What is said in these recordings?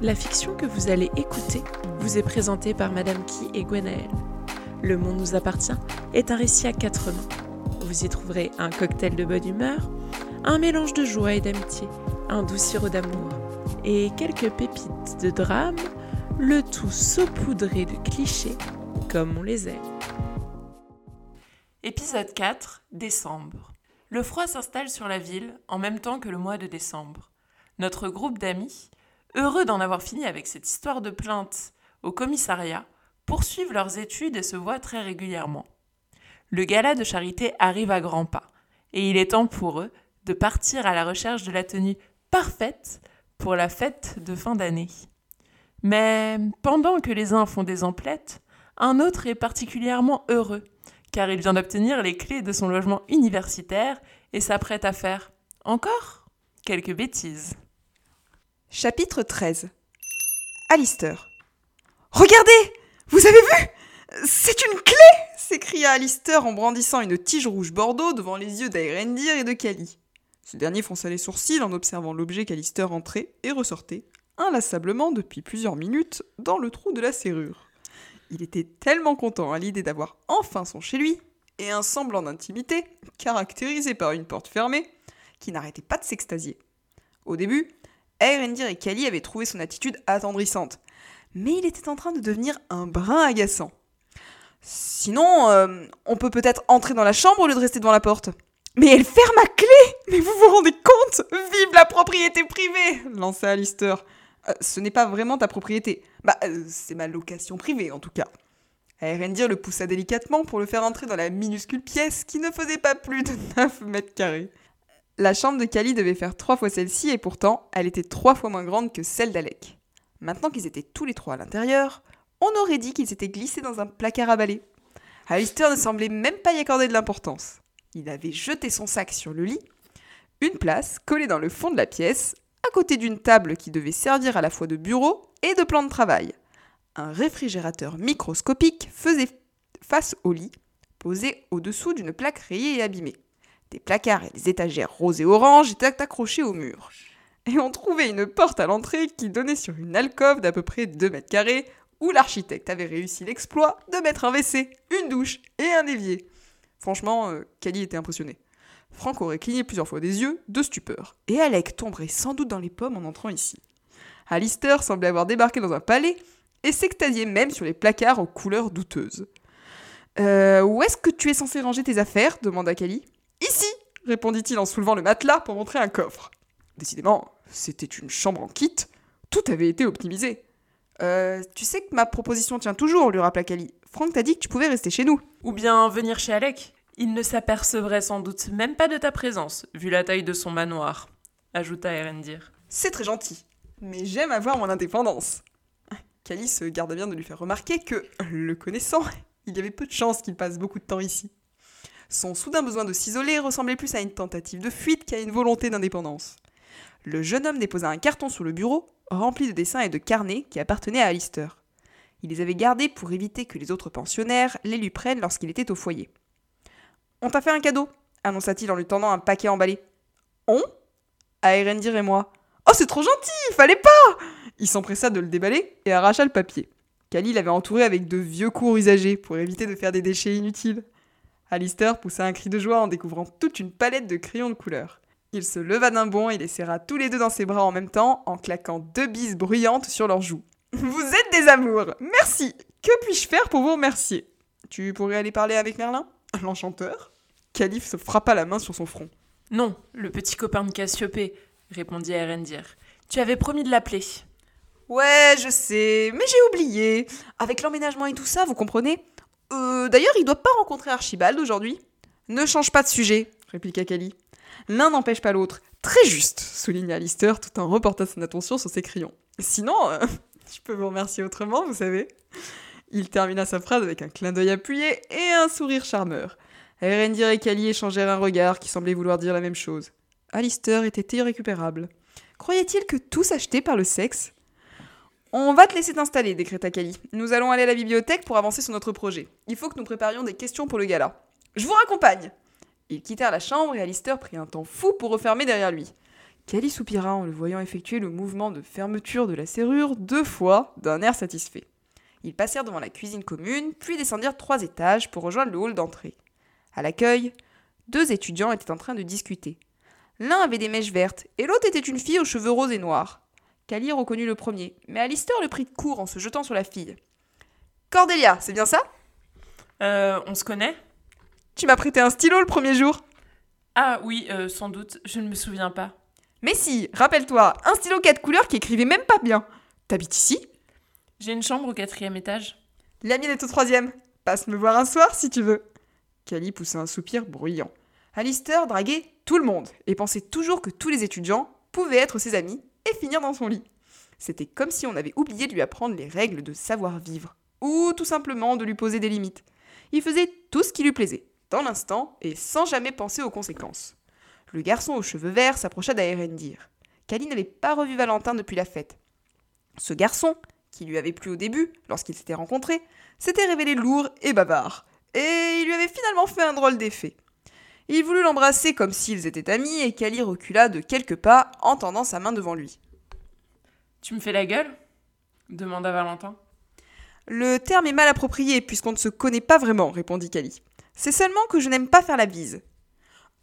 La fiction que vous allez écouter vous est présentée par Madame Key et Gwenaël. Le monde nous appartient est un récit à quatre mains. Vous y trouverez un cocktail de bonne humeur, un mélange de joie et d'amitié, un doux sirop d'amour et quelques pépites de drame, le tout saupoudré de clichés comme on les aime. Épisode 4 Décembre. Le froid s'installe sur la ville en même temps que le mois de décembre. Notre groupe d'amis, heureux d'en avoir fini avec cette histoire de plainte au commissariat, poursuivent leurs études et se voient très régulièrement. Le gala de charité arrive à grands pas, et il est temps pour eux de partir à la recherche de la tenue parfaite pour la fête de fin d'année. Mais pendant que les uns font des emplettes, un autre est particulièrement heureux, car il vient d'obtenir les clés de son logement universitaire et s'apprête à faire encore quelques bêtises. Chapitre 13 Alistair. Regardez Vous avez vu? C'est une clé s'écria Alistair en brandissant une tige rouge bordeaux devant les yeux d'Aerendir et de Kali. Ce dernier fronça les sourcils en observant l'objet qu'Alistair entrait et ressortait, inlassablement depuis plusieurs minutes, dans le trou de la serrure. Il était tellement content à l'idée d'avoir enfin son chez lui, et un semblant d'intimité, caractérisé par une porte fermée, qui n'arrêtait pas de s'extasier. Au début, Erendir et Kali avaient trouvé son attitude attendrissante, mais il était en train de devenir un brin agaçant. Sinon, euh, on peut peut-être entrer dans la chambre au lieu de rester devant la porte. Mais elle ferme à clé Mais vous vous rendez compte? Vive la propriété privée lança Alistair. Euh, ce n'est pas vraiment ta propriété. Bah, euh, c'est ma location privée en tout cas. Erendir le poussa délicatement pour le faire entrer dans la minuscule pièce qui ne faisait pas plus de 9 mètres carrés. La chambre de Kali devait faire trois fois celle-ci et pourtant, elle était trois fois moins grande que celle d'Alec. Maintenant qu'ils étaient tous les trois à l'intérieur, on aurait dit qu'ils étaient glissés dans un placard à balai. Alistair ne semblait même pas y accorder de l'importance. Il avait jeté son sac sur le lit, une place collée dans le fond de la pièce, à côté d'une table qui devait servir à la fois de bureau et de plan de travail. Un réfrigérateur microscopique faisait face au lit, posé au-dessous d'une plaque rayée et abîmée. Des placards et des étagères roses et oranges étaient accrochés au mur. Et on trouvait une porte à l'entrée qui donnait sur une alcôve d'à peu près 2 mètres carrés où l'architecte avait réussi l'exploit de mettre un WC, une douche et un évier. Franchement, euh, Kali était impressionné. Franck aurait cligné plusieurs fois des yeux, de stupeur, et Alec tomberait sans doute dans les pommes en entrant ici. Alistair semblait avoir débarqué dans un palais et s'extasiait même sur les placards aux couleurs douteuses. Euh, où est-ce que tu es censé ranger tes affaires? demanda Kali. Répondit-il en soulevant le matelas pour montrer un coffre. Décidément, c'était une chambre en kit. Tout avait été optimisé. Euh, tu sais que ma proposition tient toujours, lui rappela Kali. Franck t'a dit que tu pouvais rester chez nous. Ou bien venir chez Alec. Il ne s'apercevrait sans doute même pas de ta présence, vu la taille de son manoir, ajouta Erendir. C'est très gentil, mais j'aime avoir mon indépendance. Kali se garda bien de lui faire remarquer que, le connaissant, il y avait peu de chances qu'il passe beaucoup de temps ici. Son soudain besoin de s'isoler ressemblait plus à une tentative de fuite qu'à une volonté d'indépendance. Le jeune homme déposa un carton sur le bureau, rempli de dessins et de carnets qui appartenaient à Alistair. Il les avait gardés pour éviter que les autres pensionnaires les lui prennent lorsqu'il était au foyer. On t'a fait un cadeau, annonça-t-il en lui tendant un paquet emballé. On? À Erendir et moi. Oh, c'est trop gentil, fallait pas Il s'empressa de le déballer et arracha le papier. Kali l'avait entouré avec de vieux cours usagés pour éviter de faire des déchets inutiles. Alistair poussa un cri de joie en découvrant toute une palette de crayons de couleur. Il se leva d'un bond et les serra tous les deux dans ses bras en même temps en claquant deux bises bruyantes sur leurs joues. Vous êtes des amours Merci Que puis-je faire pour vous remercier? Tu pourrais aller parler avec Merlin? L'enchanteur? Calif se frappa la main sur son front. Non, le petit copain de Cassiopée, répondit Erendir. Tu avais promis de l'appeler. Ouais, je sais, mais j'ai oublié. Avec l'emménagement et tout ça, vous comprenez? Euh, D'ailleurs, il doit pas rencontrer Archibald aujourd'hui. Ne change pas de sujet, répliqua Kali. L'un n'empêche pas l'autre. Très juste, souligna Alistair tout en reportant son attention sur ses crayons. Sinon, euh, je peux vous remercier autrement, vous savez. Il termina sa phrase avec un clin d'œil appuyé et un sourire charmeur. Erendir et Kali échangèrent un regard qui semblait vouloir dire la même chose. Alistair était irrécupérable. Croyait-il que tout s'achetait par le sexe On va te laisser t'installer, décréta Kali. Nous allons aller à la bibliothèque pour avancer sur notre projet. Il faut que nous préparions des questions pour le gala. Je vous raccompagne Ils quittèrent la chambre et Alistair prit un temps fou pour refermer derrière lui. Cali soupira en le voyant effectuer le mouvement de fermeture de la serrure deux fois d'un air satisfait. Ils passèrent devant la cuisine commune, puis descendirent trois étages pour rejoindre le hall d'entrée. À l'accueil, deux étudiants étaient en train de discuter. L'un avait des mèches vertes et l'autre était une fille aux cheveux roses et noirs. Cali reconnut le premier, mais Alistair le prit de court en se jetant sur la fille. Cordelia, c'est bien ça? Euh, on se connaît? Tu m'as prêté un stylo le premier jour? Ah oui, euh, sans doute, je ne me souviens pas. Mais si, rappelle-toi, un stylo quatre couleurs qui écrivait même pas bien. T'habites ici? J'ai une chambre au quatrième étage. La mienne est au troisième. Passe me voir un soir si tu veux. Cali poussa un soupir bruyant. Alistair draguait tout le monde et pensait toujours que tous les étudiants pouvaient être ses amis et finir dans son lit. C'était comme si on avait oublié de lui apprendre les règles de savoir-vivre, ou tout simplement de lui poser des limites. Il faisait tout ce qui lui plaisait, dans l'instant et sans jamais penser aux conséquences. Le garçon aux cheveux verts s'approcha d'Aerendir. Cali n'avait pas revu Valentin depuis la fête. Ce garçon, qui lui avait plu au début, lorsqu'ils s'étaient rencontrés, s'était révélé lourd et bavard, et il lui avait finalement fait un drôle d'effet. Il voulut l'embrasser comme s'ils étaient amis, et Cali recula de quelques pas en tendant sa main devant lui. Tu me fais la gueule demanda Valentin. Le terme est mal approprié puisqu'on ne se connaît pas vraiment, répondit Cali. C'est seulement que je n'aime pas faire la bise.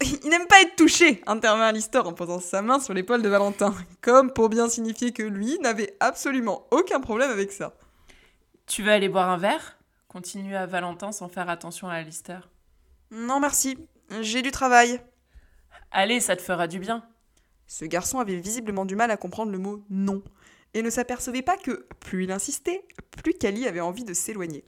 Il n'aime pas être touché, intervint Alistair en posant sa main sur l'épaule de Valentin, comme pour bien signifier que lui n'avait absolument aucun problème avec ça. Tu veux aller boire un verre continua Valentin sans faire attention à Alistair. Non merci, j'ai du travail. Allez, ça te fera du bien. Ce garçon avait visiblement du mal à comprendre le mot non, et ne s'apercevait pas que, plus il insistait, plus Cali avait envie de s'éloigner.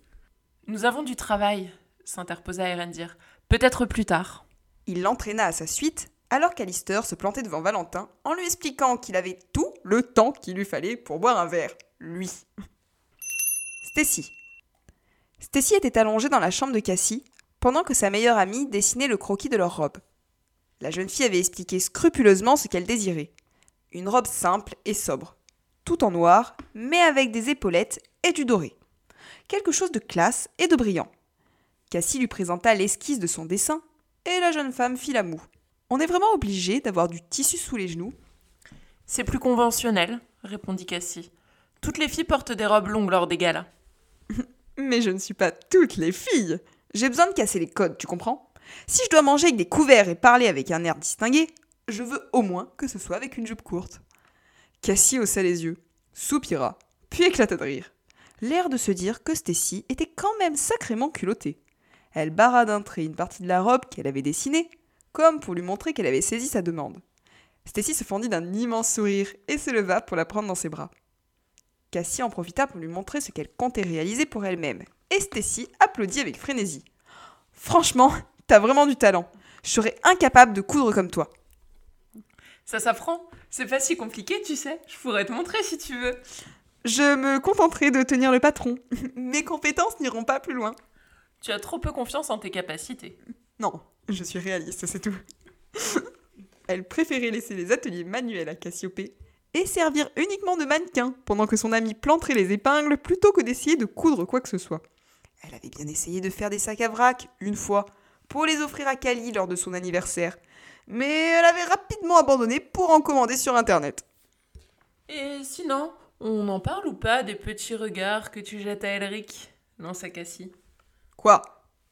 Nous avons du travail, s'interposa Erendir. Peut-être plus tard. Il l'entraîna à sa suite, alors qu'Alistair se plantait devant Valentin en lui expliquant qu'il avait tout le temps qu'il lui fallait pour boire un verre, lui. Stacy. Stacy était allongée dans la chambre de Cassie, pendant que sa meilleure amie dessinait le croquis de leur robe. La jeune fille avait expliqué scrupuleusement ce qu'elle désirait. Une robe simple et sobre, tout en noir, mais avec des épaulettes et du doré. Quelque chose de classe et de brillant. Cassie lui présenta l'esquisse de son dessin, et la jeune femme fit la moue. On est vraiment obligé d'avoir du tissu sous les genoux C'est plus conventionnel, répondit Cassie. Toutes les filles portent des robes longues lors des galas. Mais je ne suis pas toutes les filles. J'ai besoin de casser les codes, tu comprends? Si je dois manger avec des couverts et parler avec un air distingué, je veux au moins que ce soit avec une jupe courte. Cassie haussa les yeux, soupira, puis éclata de rire. L'air de se dire que Stacy était quand même sacrément culottée. Elle barra d'un trait une partie de la robe qu'elle avait dessinée, comme pour lui montrer qu'elle avait saisi sa demande. Stacy se fendit d'un immense sourire et se leva pour la prendre dans ses bras. Cassie en profita pour lui montrer ce qu'elle comptait réaliser pour elle-même, et Stacy applaudit avec frénésie. Franchement, t'as vraiment du talent. Je serais incapable de coudre comme toi. Ça s'apprend. C'est pas si compliqué, tu sais. Je pourrais te montrer si tu veux. Je me contenterai de tenir le patron. Mes compétences n'iront pas plus loin. Tu as trop peu confiance en tes capacités. Non, je suis réaliste, c'est tout. Elle préférait laisser les ateliers manuels à Cassiopée et servir uniquement de mannequin pendant que son ami planterait les épingles plutôt que d'essayer de coudre quoi que ce soit. Elle avait bien essayé de faire des sacs à vrac, une fois, pour les offrir à Kali lors de son anniversaire, mais elle avait rapidement abandonné pour en commander sur internet. Et sinon, on en parle ou pas des petits regards que tu jettes à Elric? Lança Cassie. Quoi?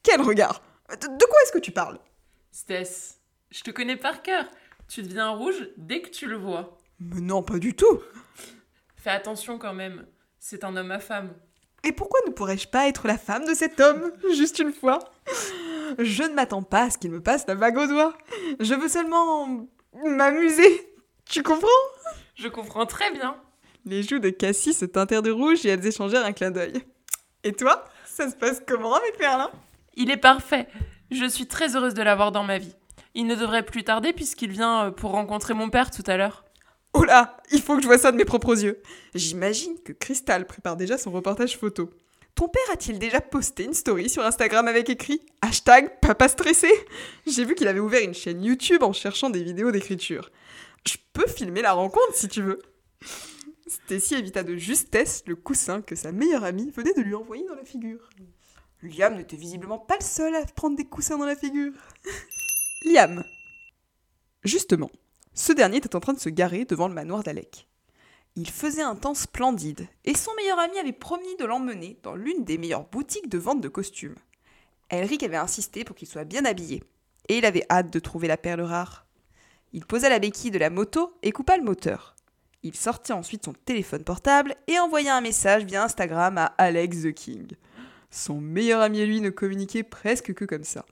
Quel regard? De, de quoi est-ce que tu parles? Stess, je te connais par cœur. Tu deviens rouge dès que tu le vois. Mais non, pas du tout. Fais attention quand même. C'est un homme à femme. Et pourquoi ne pourrais-je pas être la femme de cet homme Juste une fois? Je ne m'attends pas à ce qu'il me passe la bague au doigt. Je veux seulement m'amuser. Tu comprends? Je comprends très bien. Les joues de Cassie se teintèrent de rouge et elles échangèrent un clin d'œil. Et toi Ça se passe comment avec Merlin? Il est parfait. Je suis très heureuse de l'avoir dans ma vie. Il ne devrait plus tarder puisqu'il vient euh, pour rencontrer mon père tout à l'heure. Oh là Il faut que je vois ça de mes propres yeux. J'imagine que Crystal prépare déjà son reportage photo. Ton père a-t-il déjà posté une story sur Instagram avec écrit hashtag papa stressé? J'ai vu qu'il avait ouvert une chaîne YouTube en cherchant des vidéos d'écriture. Je peux filmer la rencontre si tu veux. Stacy évita de justesse le coussin que sa meilleure amie venait de lui envoyer dans la figure. Liam n'était visiblement pas le seul à prendre des coussins dans la figure. Liam. Justement, Ce dernier était en train de se garer devant le manoir d'Alec. Il faisait un temps splendide, et son meilleur ami avait promis de l'emmener dans l'une des meilleures boutiques de vente de costumes. Elric avait insisté pour qu'il soit bien habillé, et il avait hâte de trouver la perle rare. Il posa la béquille de la moto et coupa le moteur. Il sortit ensuite son téléphone portable et envoya un message via Instagram à Alex the King. Son meilleur ami et lui ne communiquaient presque que comme ça.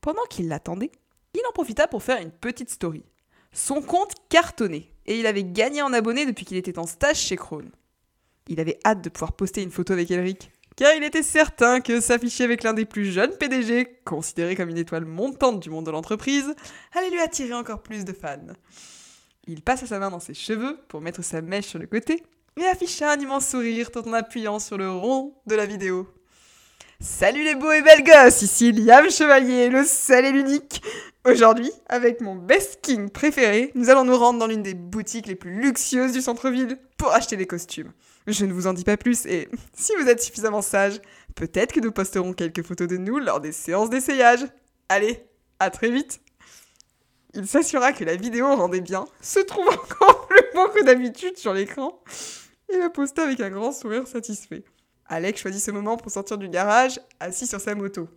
Pendant qu'il l'attendait, il en profita pour faire une petite story. Son compte cartonnait et il avait gagné en abonnés depuis qu'il était en stage chez Krone. Il avait hâte de pouvoir poster une photo avec Elric, car il était certain que s'afficher avec l'un des plus jeunes PDG, considéré comme une étoile montante du monde de l'entreprise, allait lui attirer encore plus de fans. Il passa sa main dans ses cheveux pour mettre sa mèche sur le côté et afficha un immense sourire tout en appuyant sur le rond de la vidéo. Salut les beaux et belles gosses, ici Liam Chevalier, le seul et l'unique. Aujourd'hui, avec mon best king préféré, nous allons nous rendre dans l'une des boutiques les plus luxueuses du centre-ville pour acheter des costumes. Je ne vous en dis pas plus et si vous êtes suffisamment sage, peut-être que nous posterons quelques photos de nous lors des séances d'essayage. Allez, à très vite il s'assura que la vidéo rendait bien, se trouve encore plus beau que d'habitude sur l'écran, et la posta avec un grand sourire satisfait. Alex choisit ce moment pour sortir du garage, assis sur sa moto.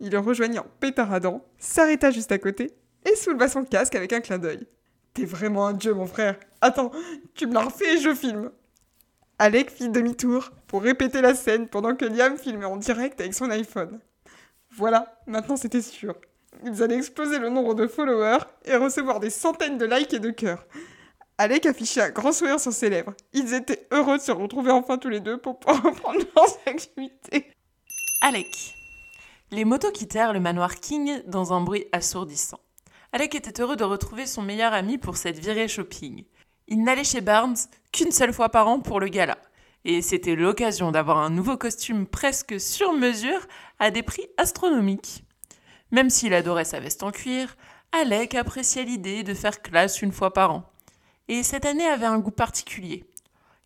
Il le rejoignit en pétaradant, s'arrêta juste à côté, et souleva son casque avec un clin d'œil. T'es vraiment un dieu, mon frère. Attends, tu me l'as refait et je filme. Alec fit demi-tour pour répéter la scène pendant que Liam filmait en direct avec son iPhone. Voilà, maintenant c'était sûr ils allaient exploser le nombre de followers et recevoir des centaines de likes et de cœurs. Alec affichait un grand sourire sur ses lèvres. Ils étaient heureux de se retrouver enfin tous les deux pour pouvoir reprendre leurs activités. Alec. Les motos quittèrent le manoir King dans un bruit assourdissant. Alec était heureux de retrouver son meilleur ami pour cette virée shopping. Il n'allait chez Barnes qu'une seule fois par an pour le gala. Et c'était l'occasion d'avoir un nouveau costume presque sur mesure à des prix astronomiques. Même s'il adorait sa veste en cuir, Alec appréciait l'idée de faire classe une fois par an. Et cette année avait un goût particulier.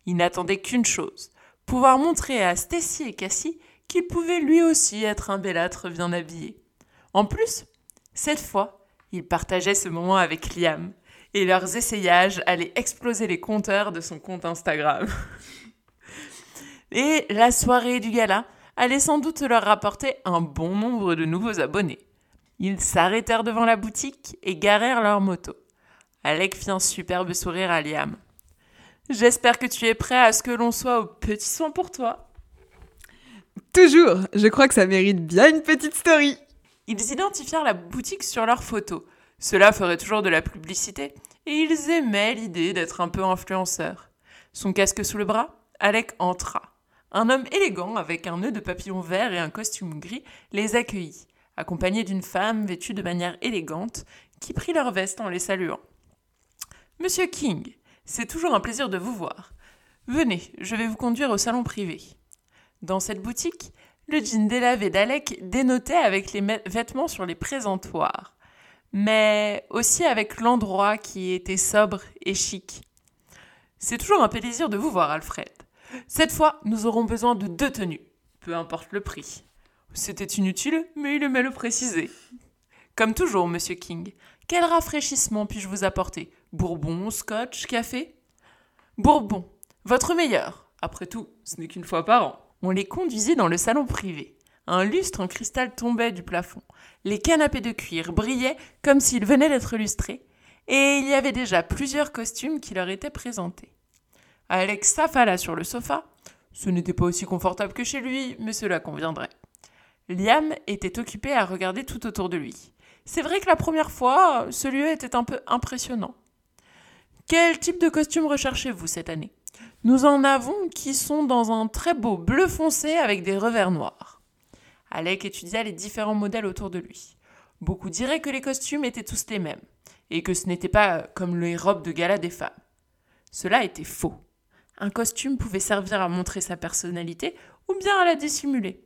Il n'attendait qu'une chose, pouvoir montrer à Stacy et Cassie qu'il pouvait lui aussi être un belâtre bien habillé. En plus, cette fois, il partageait ce moment avec Liam, et leurs essayages allaient exploser les compteurs de son compte Instagram. et la soirée du gala allait sans doute leur rapporter un bon nombre de nouveaux abonnés. Ils s'arrêtèrent devant la boutique et garèrent leur moto. Alec fit un superbe sourire à Liam. J'espère que tu es prêt à ce que l'on soit au petit soin pour toi. Toujours, je crois que ça mérite bien une petite story. Ils identifièrent la boutique sur leurs photos. Cela ferait toujours de la publicité, et ils aimaient l'idée d'être un peu influenceurs. Son casque sous le bras, Alec entra. Un homme élégant avec un nœud de papillon vert et un costume gris les accueillit accompagnés d'une femme vêtue de manière élégante, qui prit leur veste en les saluant. Monsieur King, c'est toujours un plaisir de vous voir. Venez, je vais vous conduire au salon privé. Dans cette boutique, le jean délavé d'Alec dénotait avec les vêtements sur les présentoirs, mais aussi avec l'endroit qui était sobre et chic. C'est toujours un plaisir de vous voir, Alfred. Cette fois, nous aurons besoin de deux tenues, peu importe le prix. C'était inutile, mais il aimait le préciser. Comme toujours, monsieur King, quel rafraîchissement puis-je vous apporter? Bourbon, scotch, café? Bourbon, votre meilleur. Après tout, ce n'est qu'une fois par an. On les conduisit dans le salon privé. Un lustre en cristal tombait du plafond. Les canapés de cuir brillaient comme s'ils venaient d'être lustrés, et il y avait déjà plusieurs costumes qui leur étaient présentés. Alex s'affala sur le sofa. Ce n'était pas aussi confortable que chez lui, mais cela conviendrait. Liam était occupé à regarder tout autour de lui. C'est vrai que la première fois, ce lieu était un peu impressionnant. Quel type de costume recherchez-vous cette année? Nous en avons qui sont dans un très beau bleu foncé avec des revers noirs. Alec étudia les différents modèles autour de lui. Beaucoup diraient que les costumes étaient tous les mêmes, et que ce n'était pas comme les robes de gala des femmes. Cela était faux. Un costume pouvait servir à montrer sa personnalité ou bien à la dissimuler.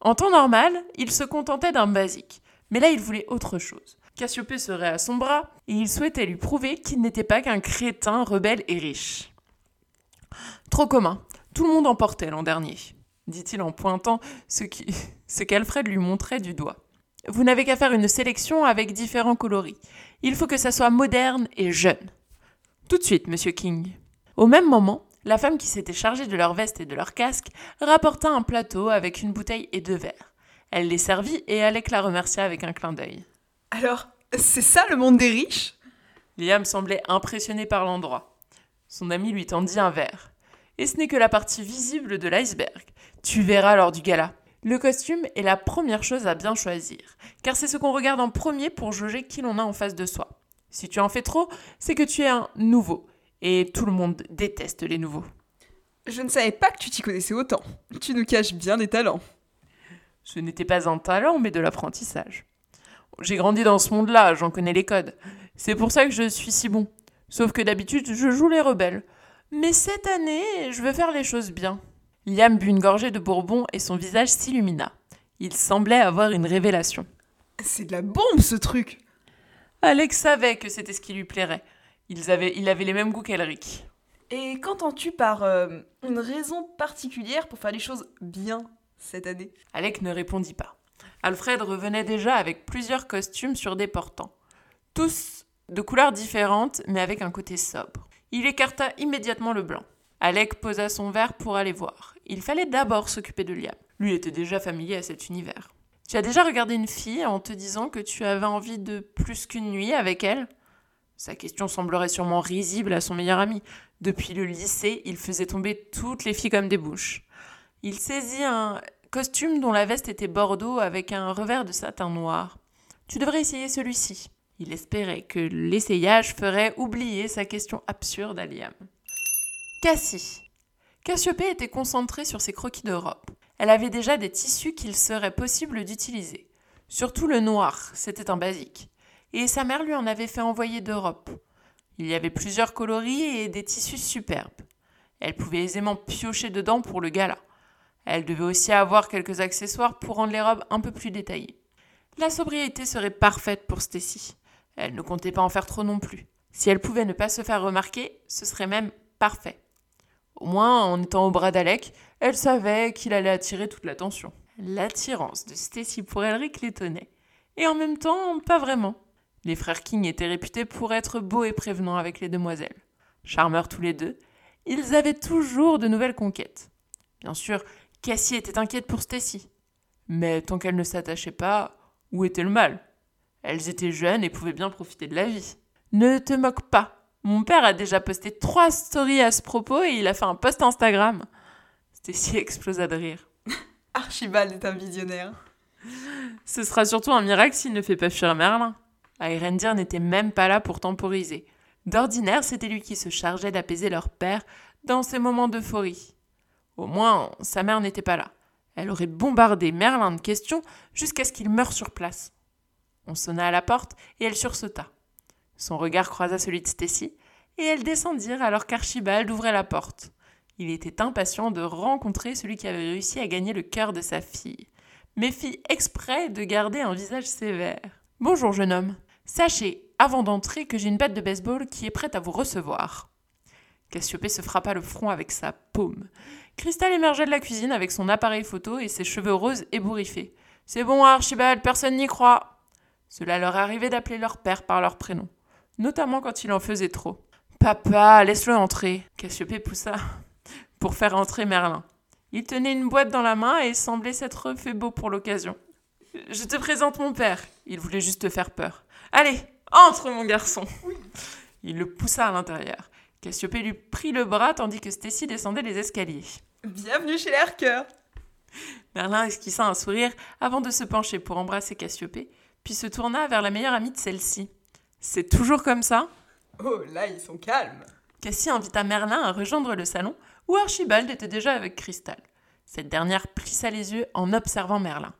En temps normal, il se contentait d'un basique, mais là il voulait autre chose. Cassiopée serait à son bras, et il souhaitait lui prouver qu'il n'était pas qu'un crétin rebelle et riche. Trop commun, tout le monde en portait l'an dernier, dit-il en pointant ce, qu'Alfred lui montrait du doigt. Vous n'avez qu'à faire une sélection avec différents coloris. Il faut que ça soit moderne et jeune. Tout de suite, monsieur King. Au même moment, la femme qui s'était chargée de leur veste et de leur casque rapporta un plateau avec une bouteille et deux verres. Elle les servit et Alec la remercia avec un clin d'œil. Alors, c'est ça le monde des riches? Liam semblait impressionné par l'endroit. Son ami lui tendit un verre. Et ce n'est que la partie visible de l'iceberg. Tu verras lors du gala. Le costume est la première chose à bien choisir, car c'est ce qu'on regarde en premier pour jauger qui l'on a en face de soi. Si tu en fais trop, c'est que tu es un nouveau, et tout le monde déteste les nouveaux. Je ne savais pas que tu t'y connaissais autant. Tu nous caches bien des talents. Ce n'était pas un talent, mais de l'apprentissage. J'ai grandi dans ce monde-là, j'en connais les codes. C'est pour ça que je suis si bon. Sauf que d'habitude, je joue les rebelles. Mais cette année, je veux faire les choses bien. Liam but une gorgée de bourbon et son visage s'illumina. Il semblait avoir une révélation. C'est de la bombe ce truc Alex savait que c'était ce qui lui plairait. Il avait, il avait les mêmes goûts qu'Elric. Et qu'entends-tu par euh, une raison particulière pour faire les choses bien cette année? Alec ne répondit pas. Alfred revenait déjà avec plusieurs costumes sur des portants. Tous de couleurs différentes, mais avec un côté sobre. Il écarta immédiatement le blanc. Alec posa son verre pour aller voir. Il fallait d'abord s'occuper de Liam. Lui était déjà familier à cet univers. Tu as déjà regardé une fille en te disant que tu avais envie de plus qu'une nuit avec elle? Sa question semblerait sûrement risible à son meilleur ami. Depuis le lycée, il faisait tomber toutes les filles comme des bouches. Il saisit un costume dont la veste était bordeaux avec un revers de satin noir. Tu devrais essayer celui-ci. Il espérait que l'essayage ferait oublier sa question absurde à Liam. Cassie. Cassiopée était concentrée sur ses croquis de robe. Elle avait déjà des tissus qu'il serait possible d'utiliser. Surtout le noir, c'était un basique. Et sa mère lui en avait fait envoyer d'Europe. Il y avait plusieurs coloris et des tissus superbes. Elle pouvait aisément piocher dedans pour le gala. Elle devait aussi avoir quelques accessoires pour rendre les robes un peu plus détaillées. La sobriété serait parfaite pour Stacy. Elle ne comptait pas en faire trop non plus. Si elle pouvait ne pas se faire remarquer, ce serait même parfait. Au moins, en étant au bras d'Alec, elle savait qu'il allait attirer toute l'attention. L'attirance de Stacy pour Elric l'étonnait. Et en même temps, pas vraiment. Les frères King étaient réputés pour être beaux et prévenants avec les demoiselles. Charmeurs tous les deux, ils avaient toujours de nouvelles conquêtes. Bien sûr, Cassie était inquiète pour Stacy. Mais tant qu'elle ne s'attachait pas, où était le mal? Elles étaient jeunes et pouvaient bien profiter de la vie. Ne te moque pas, mon père a déjà posté trois stories à ce propos et il a fait un post Instagram. Stacy explosa de rire. Archibald est un visionnaire. Ce sera surtout un miracle s'il ne fait pas fuir Merlin. Irendir n'était même pas là pour temporiser. D'ordinaire, c'était lui qui se chargeait d'apaiser leur père dans ces moments d'euphorie. Au moins, sa mère n'était pas là. Elle aurait bombardé Merlin de questions jusqu'à ce qu'il meure sur place. On sonna à la porte et elle sursauta. Son regard croisa celui de Stacy, et elles descendirent alors qu'Archibald ouvrait la porte. Il était impatient de rencontrer celui qui avait réussi à gagner le cœur de sa fille, mais fit exprès de garder un visage sévère. Bonjour, jeune homme. Sachez, avant d'entrer, que j'ai une batte de baseball qui est prête à vous recevoir. Cassiopée se frappa le front avec sa paume. Cristal émergea de la cuisine avec son appareil photo et ses cheveux roses ébouriffés. C'est bon, Archibald, personne n'y croit. Cela leur arrivait d'appeler leur père par leur prénom notamment quand il en faisait trop. Papa, laisse-le entrer. Cassiopée poussa pour faire entrer Merlin. Il tenait une boîte dans la main et semblait s'être fait beau pour l'occasion. Je te présente mon père. Il voulait juste te faire peur. Allez, entre, mon garçon. Il le poussa à l'intérieur. Cassiopée lui prit le bras tandis que Stacy descendait les escaliers. Bienvenue chez les Merlin esquissa un sourire avant de se pencher pour embrasser Cassiopée, puis se tourna vers la meilleure amie de celle-ci. C'est toujours comme ça? Oh, là, ils sont calmes. Cassie invita Merlin à rejoindre le salon où Archibald était déjà avec Cristal. Cette dernière plissa les yeux en observant Merlin.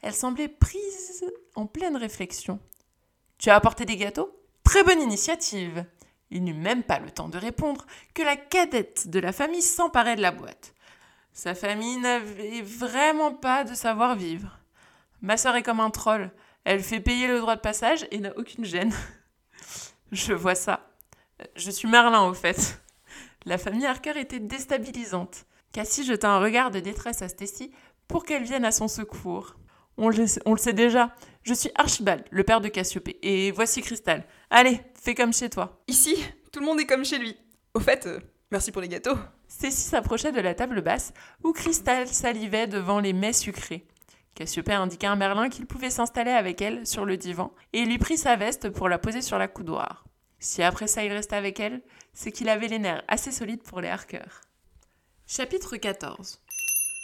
Elle semblait prise en pleine réflexion. Tu as apporté des gâteaux? Très bonne initiative. Il n'eut même pas le temps de répondre que la cadette de la famille s'emparait de la boîte. Sa famille n'avait vraiment pas de savoir-vivre. Ma sœur est comme un troll. Elle fait payer le droit de passage et n'a aucune gêne. Je vois ça. Je suis Merlin, au fait. La famille Harker était déstabilisante. Cassie jeta un regard de détresse à Stacy pour qu'elle vienne à son secours. On le, on le, sait déjà. Je suis Archibald, le père de Cassiopée. Et voici Cristal. Allez, fais comme chez toi. Ici Tout le monde est comme chez lui. Au fait, euh, merci pour les gâteaux. Cécile s'approchait de la table basse où Cristal salivait devant les mets sucrés. Cassiopée indiqua à Merlin qu'il pouvait s'installer avec elle sur le divan et lui prit sa veste pour la poser sur la coudoir. Si après ça il restait avec elle, c'est qu'il avait les nerfs assez solides pour les harkers. Chapitre 14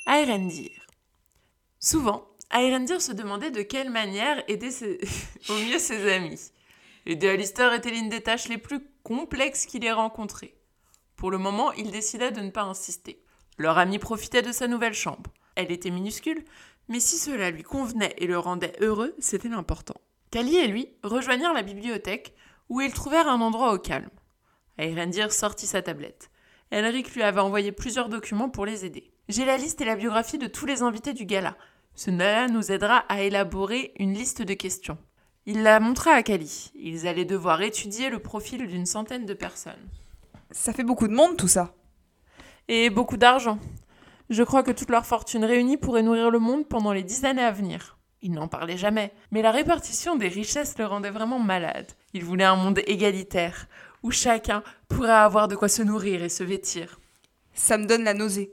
Aerendir Souvent, Aerendir se demandait de quelle manière aider au mieux ses amis. Aider Alistair était l'une des tâches les plus complexes qu'il ait rencontrées. Pour le moment, il décida de ne pas insister. Leur ami profitait de sa nouvelle chambre. Elle était minuscule, mais si cela lui convenait et le rendait heureux, c'était l'important. Kali et lui rejoignirent la bibliothèque, où ils trouvèrent un endroit au calme. Aerendir sortit sa tablette. Elric lui avait envoyé plusieurs documents pour les aider. J'ai la liste et la biographie de tous les invités du gala. Ce nala nous aidera à élaborer une liste de questions. Il la montra à Kali. Ils allaient devoir étudier le profil d'une centaine de personnes. Ça fait beaucoup de monde tout ça. Et beaucoup d'argent. Je crois que toute leur fortune réunie pourrait nourrir le monde pendant les dix années à venir. Il n'en parlait jamais, mais la répartition des richesses le rendait vraiment malade. Il voulait un monde égalitaire, où chacun pourrait avoir de quoi se nourrir et se vêtir. Ça me donne la nausée.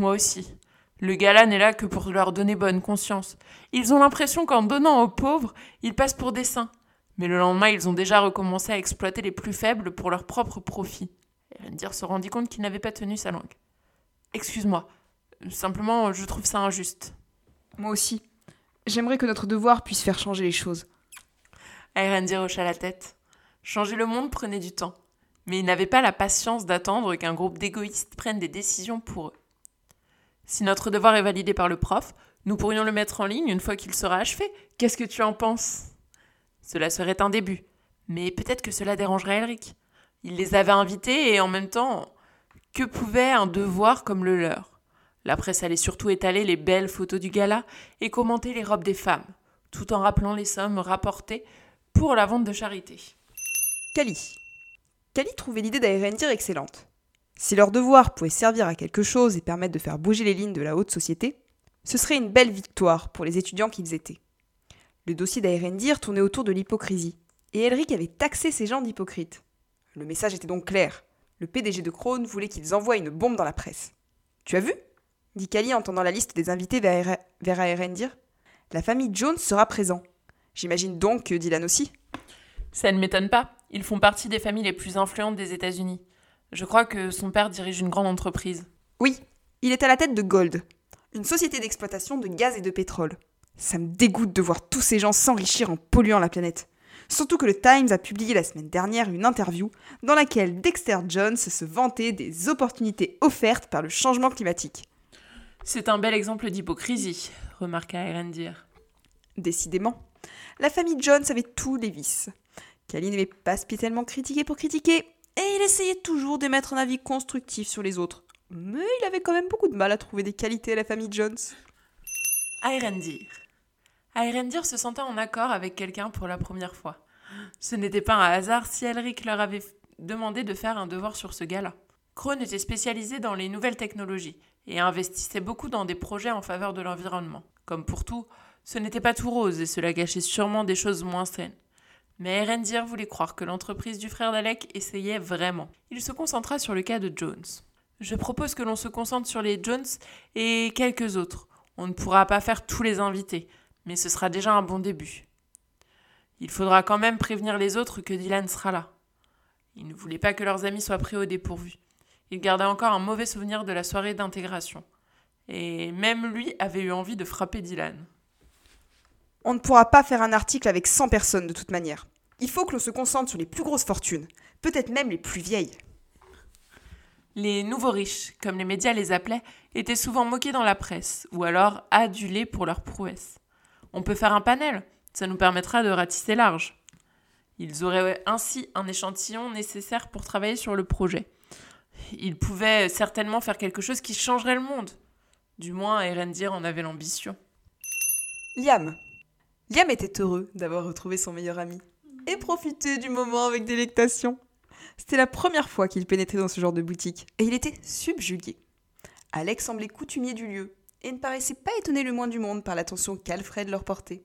Moi aussi. Le gala n'est là que pour leur donner bonne conscience. Ils ont l'impression qu'en donnant aux pauvres, ils passent pour des saints. Mais le lendemain, ils ont déjà recommencé à exploiter les plus faibles pour leur propre profit. Erendir se rendit compte qu'il n'avait pas tenu sa langue. Excuse-moi. Simplement, je trouve ça injuste. Moi aussi. J'aimerais que notre devoir puisse faire changer les choses. Erendir hocha la tête. Changer le monde prenait du temps. Mais il n'avait pas la patience d'attendre qu'un groupe d'égoïstes prenne des décisions pour eux. Si notre devoir est validé par le prof, nous pourrions le mettre en ligne une fois qu'il sera achevé. Qu'est-ce que tu en penses? Cela serait un début, mais peut-être que cela dérangerait Elric. Il les avait invités et en même temps, que pouvait un devoir comme le leur? La presse allait surtout étaler les belles photos du gala et commenter les robes des femmes, tout en rappelant les sommes rapportées pour la vente de charité. Kali. Kali trouvait l'idée d'Aerendir excellente. Si leur devoir pouvait servir à quelque chose et permettre de faire bouger les lignes de la haute société, ce serait une belle victoire pour les étudiants qu'ils étaient. Le dossier d'Aerendir tournait autour de l'hypocrisie, et Elric avait taxé ces gens d'hypocrites. Le message était donc clair. Le PDG de Krone voulait qu'ils envoient une bombe dans la presse. Tu as vu? dit Kali en entendant la liste des invités vers, vers. La famille Jones sera présent. J'imagine donc que Dylan aussi. Ça ne m'étonne pas. Ils font partie des familles les plus influentes des États-Unis. Je crois que son père dirige une grande entreprise. Oui, il est à la tête de Gold, une société d'exploitation de gaz et de pétrole. Ça me dégoûte de voir tous ces gens s'enrichir en polluant la planète. Surtout que le Times a publié la semaine dernière une interview dans laquelle Dexter Jones se vantait des opportunités offertes par le changement climatique. C'est un bel exemple d'hypocrisie, remarqua Erendir. Décidément. La famille Jones avait tous les vices. Kali n'aimait pas spécialement critiquer pour critiquer, et il essayait toujours d'émettre un avis constructif sur les autres. Mais il avait quand même beaucoup de mal à trouver des qualités à la famille Jones. Aerendir. Aerendir se sentait en accord avec quelqu'un pour la première fois. Ce n'était pas un hasard si Elric leur avait demandé de faire un devoir sur ce gars-là. Krone était spécialisé dans les nouvelles technologies et investissait beaucoup dans des projets en faveur de l'environnement. Comme pour tout, ce n'était pas tout rose et cela gâchait sûrement des choses moins saines. Mais Erendir voulait croire que l'entreprise du frère d'Alec essayait vraiment. Il se concentra sur le cas de Jones. Je propose que l'on se concentre sur les Jones et quelques autres. On ne pourra pas faire tous les invités, mais ce sera déjà un bon début. Il faudra quand même prévenir les autres que Dylan sera là. Il ne voulait pas que leurs amis soient pris au dépourvu. Il garda encore un mauvais souvenir de la soirée d'intégration. Et même lui avait eu envie de frapper Dylan. On ne pourra pas faire un article avec 100 personnes de toute manière. Il faut que l'on se concentre sur les plus grosses fortunes, peut-être même les plus vieilles. Les nouveaux riches, comme les médias les appelaient, étaient souvent moqués dans la presse, ou alors adulés pour leurs prouesses. On peut faire un panel, ça nous permettra de ratisser large. Ils auraient ainsi un échantillon nécessaire pour travailler sur le projet. Ils pouvaient certainement faire quelque chose qui changerait le monde. Du moins, Erendir en avait l'ambition. Liam, Liam était heureux d'avoir retrouvé son meilleur ami et profiter du moment avec délectation. C'était la première fois qu'il pénétrait dans ce genre de boutique et il était subjugué. Alex semblait coutumier du lieu et ne paraissait pas étonné le moins du monde par l'attention qu'Alfred leur portait.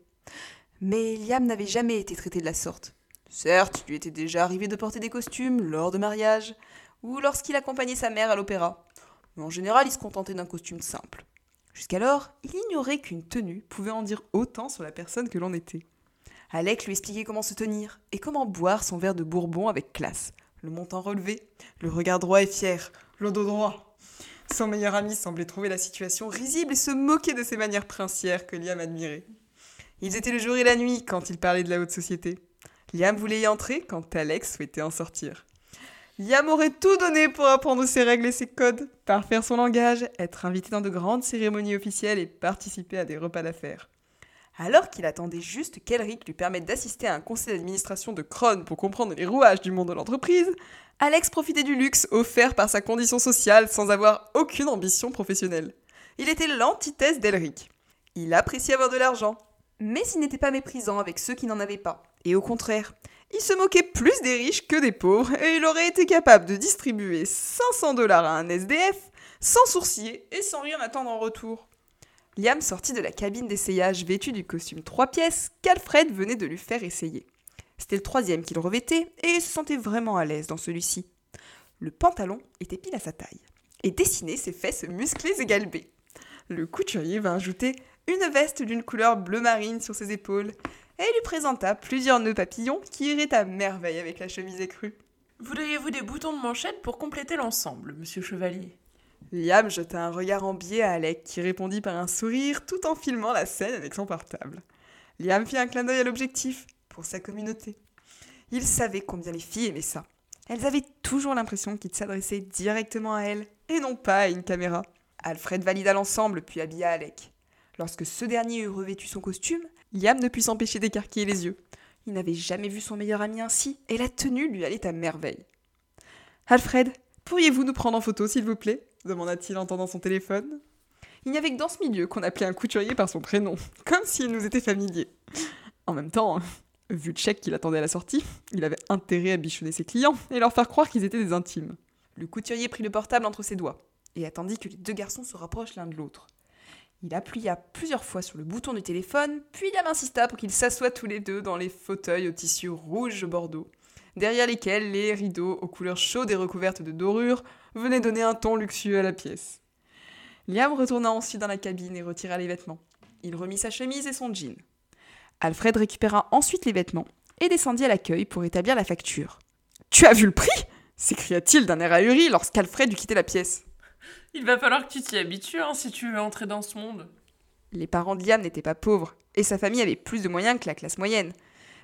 Mais Liam n'avait jamais été traité de la sorte. Certes, il lui était déjà arrivé de porter des costumes lors de mariage ou lorsqu'il accompagnait sa mère à l'opéra, mais en général il se contentait d'un costume simple. Jusqu'alors, il ignorait qu'une tenue pouvait en dire autant sur la personne que l'on était. Alec lui expliquait comment se tenir et comment boire son verre de bourbon avec classe, le montant relevé, le regard droit et fier, le dos droit. Son meilleur ami semblait trouver la situation risible et se moquer de ses manières princières que Liam admirait. Ils étaient le jour et la nuit quand il parlait de la haute société. Liam voulait y entrer quand Alex souhaitait en sortir. Liam aurait tout donné pour apprendre ses règles et ses codes, parfaire son langage, être invité dans de grandes cérémonies officielles et participer à des repas d'affaires. Alors qu'il attendait juste qu'Elric lui permette d'assister à un conseil d'administration de Kron pour comprendre les rouages du monde de l'entreprise, Alex profitait du luxe offert par sa condition sociale sans avoir aucune ambition professionnelle. Il était l'antithèse d'Elric. Il appréciait avoir de l'argent, mais il n'était pas méprisant avec ceux qui n'en avaient pas. Et au contraire, il se moquait plus des riches que des pauvres et il aurait été capable de distribuer 500 dollars à un SDF sans sourciller et sans rien attendre en retour. Liam sortit de la cabine d'essayage vêtu du costume trois pièces qu'Alfred venait de lui faire essayer. C'était le troisième qu'il revêtait et il se sentait vraiment à l'aise dans celui-ci. Le pantalon était pile à sa taille et dessinait ses fesses musclées et galbées. Le couturier vint ajouter une veste d'une couleur bleu marine sur ses épaules et lui présenta plusieurs nœuds papillons qui iraient à merveille avec la chemise écrue. Voudriez-vous des boutons de manchette pour compléter l'ensemble, monsieur Chevalier? Liam jeta un regard en biais à Alec qui répondit par un sourire tout en filmant la scène avec son portable. Liam fit un clin d'œil à l'objectif pour sa communauté. Il savait combien les filles aimaient ça. Elles avaient toujours l'impression qu'il s'adressait directement à elles et non pas à une caméra. Alfred valida l'ensemble puis habilla Alec. Lorsque ce dernier eut revêtu son costume, Liam ne put s'empêcher d'écarquiller les yeux. Il n'avait jamais vu son meilleur ami ainsi, et la tenue lui allait à merveille. Alfred, pourriez-vous nous prendre en photo, s'il vous plaît? demanda-t-il en tendant son téléphone. Il n'y avait que dans ce milieu qu'on appelait un couturier par son prénom, comme s'il nous était familier. En même temps, vu le chèque qu'il attendait à la sortie, il avait intérêt à bichonner ses clients et leur faire croire qu'ils étaient des intimes. Le couturier prit le portable entre ses doigts et attendit que les deux garçons se rapprochent l'un de l'autre. Il appuya plusieurs fois sur le bouton du téléphone, puis il insista pour qu'ils s'assoient tous les deux dans les fauteuils au tissu rouge bordeaux, derrière lesquels les rideaux aux couleurs chaudes et recouvertes de dorure venaient donner un ton luxueux à la pièce. Liam retourna ensuite dans la cabine et retira les vêtements. Il remit sa chemise et son jean. Alfred récupéra ensuite les vêtements et descendit à l'accueil pour établir la facture. Tu as vu le prix? s'écria-t-il d'un air ahuri lorsqu'Alfred eut quitté la pièce. Il va falloir que tu t'y habitues hein, si tu veux entrer dans ce monde. Les parents de Liam n'étaient pas pauvres, et sa famille avait plus de moyens que la classe moyenne.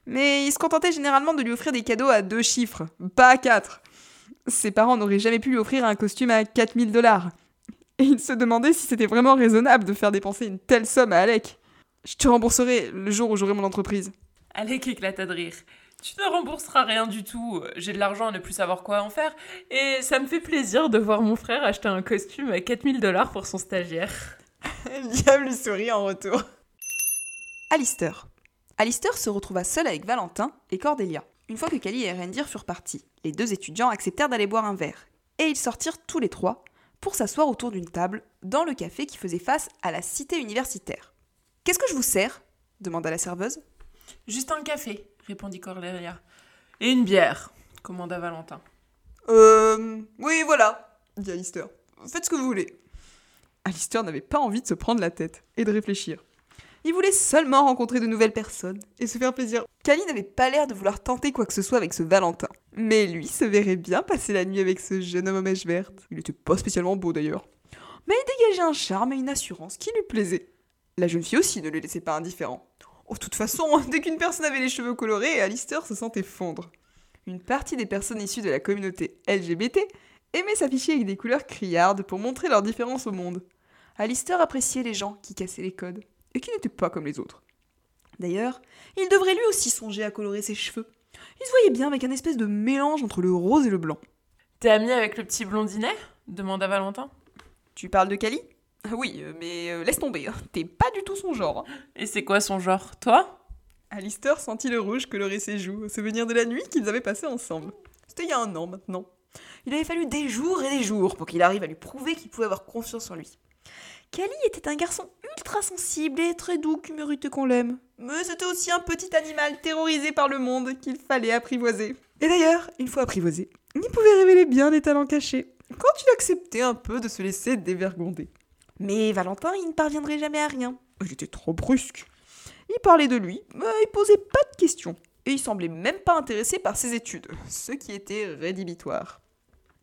Mais ils se contentaient généralement de lui offrir des cadeaux à deux chiffres, pas à quatre. Ses parents n'auraient jamais pu lui offrir un costume à 4000 dollars. Et il se demandait si c'était vraiment raisonnable de faire dépenser une telle somme à Alec. Je te rembourserai le jour où j'aurai mon entreprise. Alec éclata de rire. Tu ne rembourseras rien du tout. J'ai de l'argent à ne plus savoir quoi en faire. Et ça me fait plaisir de voir mon frère acheter un costume à 4000 dollars pour son stagiaire. Liam lui sourit en retour. Alistair. Alistair se retrouva seul avec Valentin et Cordelia. Une fois que Kali et Rendir furent partis, les deux étudiants acceptèrent d'aller boire un verre. Et ils sortirent tous les trois pour s'asseoir autour d'une table dans le café qui faisait face à la cité universitaire. Qu'est-ce que je vous sers? demanda la serveuse. Juste un café, répondit Cordelia. Et une bière, commanda Valentin. Euh. Oui, voilà, dit Alistair. Faites ce que vous voulez. Alistair n'avait pas envie de se prendre la tête et de réfléchir. Il voulait seulement rencontrer de nouvelles personnes et se faire plaisir. Kali n'avait pas l'air de vouloir tenter quoi que ce soit avec ce Valentin. Mais lui se verrait bien passer la nuit avec ce jeune homme aux mèches vertes. Il n'était pas spécialement beau d'ailleurs. Mais il dégageait un charme et une assurance qui lui plaisaient. La jeune fille aussi ne le laissait pas indifférent. Oh, de toute façon, dès qu'une personne avait les cheveux colorés, Alistair se sentait fondre. Une partie des personnes issues de la communauté LGBT aimaient s'afficher avec des couleurs criardes pour montrer leur différence au monde. Alistair appréciait les gens qui cassaient les codes et qui n'étaient pas comme les autres. D'ailleurs, il devrait lui aussi songer à colorer ses cheveux. Il se voyait bien avec un espèce de mélange entre le rose et le blanc. T'es ami avec le petit blondinet? demanda Valentin. Tu parles de Cali Oui, euh, mais euh, laisse tomber, hein. t'es pas du tout son genre. Et c'est quoi son genre? Toi? Alistair sentit le rouge colorer ses joues au souvenir de la nuit qu'ils avaient passée ensemble. C'était il y a un an maintenant. Il avait fallu des jours et des jours pour qu'il arrive à lui prouver qu'il pouvait avoir confiance en lui. Cali était un garçon ultra sensible et très doux qui méritait qu'on l'aime. Mais c'était aussi un petit animal terrorisé par le monde qu'il fallait apprivoiser. Et d'ailleurs, une fois apprivoisé, il pouvait révéler bien des talents cachés, quand il acceptait un peu de se laisser dévergonder. Mais Valentin, il ne parviendrait jamais à rien. Il était trop brusque. Il parlait de lui, mais il posait pas de questions. Et il semblait même pas intéressé par ses études, ce qui était rédhibitoire.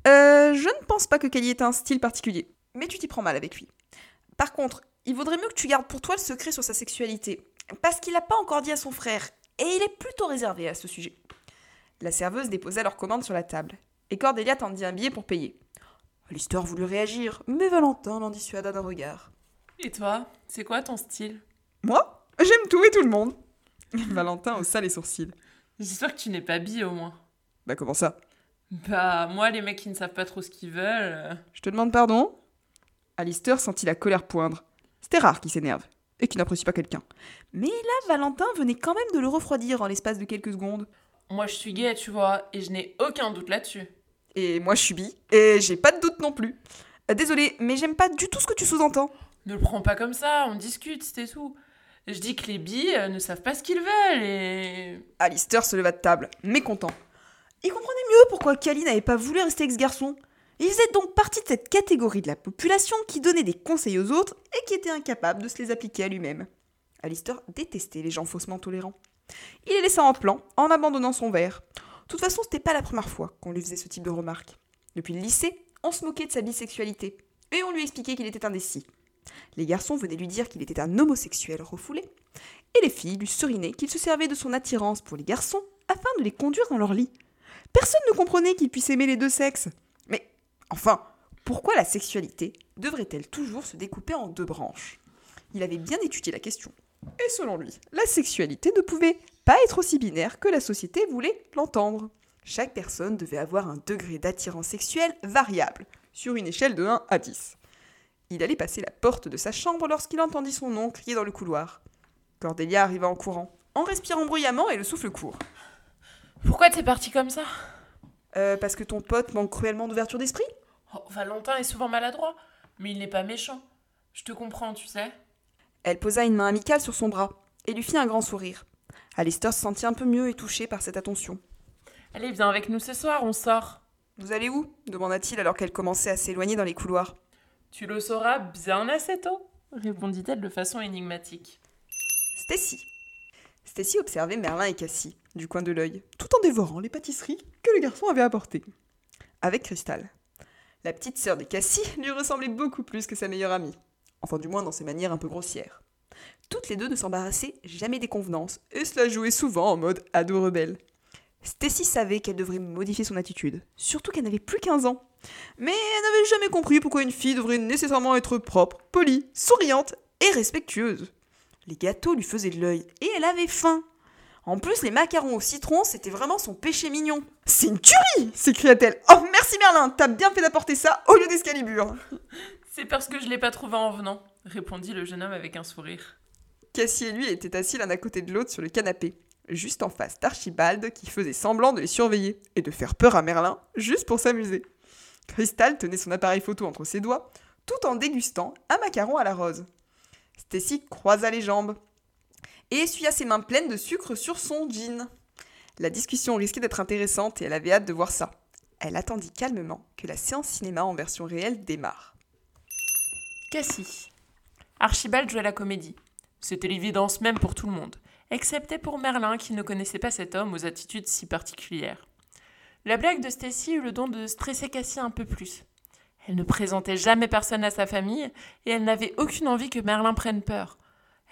Euh, je ne pense pas que Kelly ait un style particulier, mais tu t'y prends mal avec lui. Par contre, il vaudrait mieux que tu gardes pour toi le secret sur sa sexualité, parce qu'il n'a pas encore dit à son frère, et il est plutôt réservé à ce sujet. La serveuse déposa leur commande sur la table, et Cordelia tendit un billet pour payer. Alistair voulut réagir, mais Valentin l'en dissuada d'un regard. Et toi, c'est quoi ton style? Moi? J'aime tout et tout le monde. Valentin haussa les sourcils. J'espère que tu n'es pas bi au moins. Bah comment ça? Bah, moi, les mecs qui ne savent pas trop ce qu'ils veulent. euh, Je te demande pardon? Alistair sentit la colère poindre. C'était rare qu'il s'énerve, et qu'il n'apprécie pas quelqu'un. Mais là, Valentin venait quand même de le refroidir en l'espace de quelques secondes. Moi, je suis gay, tu vois, et je n'ai aucun doute là-dessus. Et moi, je suis bi, et j'ai pas de doute non plus. Euh, Désolé, mais j'aime pas du tout ce que tu sous-entends. Ne le prends pas comme ça, on discute, c'est tout. Je dis que les bi euh, ne savent pas ce qu'ils veulent et. Alistair se leva de table, mécontent. Il comprenait mieux pourquoi Kali n'avait pas voulu rester avec ce garçon. Il faisait donc partie de cette catégorie de la population qui donnait des conseils aux autres et qui était incapable de se les appliquer à lui-même. Alistair détestait les gens faussement tolérants. Il les laissa en plan en abandonnant son verre. Toute façon, c'était pas la première fois qu'on lui faisait ce type de remarques. Depuis le lycée, on se moquait de sa bisexualité et on lui expliquait qu'il était indécis. Les garçons venaient lui dire qu'il était un homosexuel refoulé, et les filles lui serinaient qu'il se servait de son attirance pour les garçons afin de les conduire dans leur lit. Personne ne comprenait qu'il puisse aimer les deux sexes. Mais enfin, pourquoi la sexualité devrait-elle toujours se découper en deux branches? Il avait bien étudié la question. Et selon lui, la sexualité ne pouvait pas être aussi binaire que la société voulait l'entendre. Chaque personne devait avoir un degré d'attirance sexuelle variable, sur une échelle de 1 à 10. Il allait passer la porte de sa chambre lorsqu'il entendit son nom crier dans le couloir. Cordelia arriva en courant, en respirant bruyamment et le souffle court. Pourquoi t'es parti comme ça? Euh, parce que ton pote manque cruellement d'ouverture d'esprit? Oh, Valentin est souvent maladroit, mais il n'est pas méchant. Je te comprends, tu sais. Elle posa une main amicale sur son bras et lui fit un grand sourire. Alistair se sentit un peu mieux et touché par cette attention. Allez, viens avec nous ce soir, on sort. Vous allez où? demanda-t-il alors qu'elle commençait à s'éloigner dans les couloirs. Tu le sauras bien assez tôt, répondit-elle de façon énigmatique. Stacy. Stacy observait Merlin et Cassie, du coin de l'œil, tout en dévorant les pâtisseries que le garçon avait apportées. Avec Crystal. La petite sœur de Cassie lui ressemblait beaucoup plus que sa meilleure amie. Enfin, du moins dans ses manières un peu grossières. Toutes les deux ne s'embarrassaient jamais des convenances, et cela jouait souvent en mode ado rebelle. Stacy savait qu'elle devrait modifier son attitude, surtout qu'elle n'avait plus 15 ans. Mais elle n'avait jamais compris pourquoi une fille devrait nécessairement être propre, polie, souriante et respectueuse. Les gâteaux lui faisaient de l'œil et elle avait faim. En plus, les macarons au citron, c'était vraiment son péché mignon. C'est une tuerie s'écria-t-elle. Oh, merci Merlin, t'as bien fait d'apporter ça au lieu d'Escalibur. C'est parce que je l'ai pas trouvé en venant, répondit le jeune homme avec un sourire. Cassie et lui étaient assis l'un à côté de l'autre sur le canapé, juste en face d'Archibald qui faisait semblant de les surveiller et de faire peur à Merlin, juste pour s'amuser. Crystal tenait son appareil photo entre ses doigts, tout en dégustant un macaron à la rose. Stacy croisa les jambes et essuya ses mains pleines de sucre sur son jean. La discussion risquait d'être intéressante et elle avait hâte de voir ça. Elle attendit calmement que la séance cinéma en version réelle démarre. Cassie. Archibald jouait la comédie. C'était l'évidence même pour tout le monde, excepté pour Merlin qui ne connaissait pas cet homme aux attitudes si particulières. La blague de Stacy eut le don de stresser Cassie un peu plus. Elle ne présentait jamais personne à sa famille et elle n'avait aucune envie que Merlin prenne peur.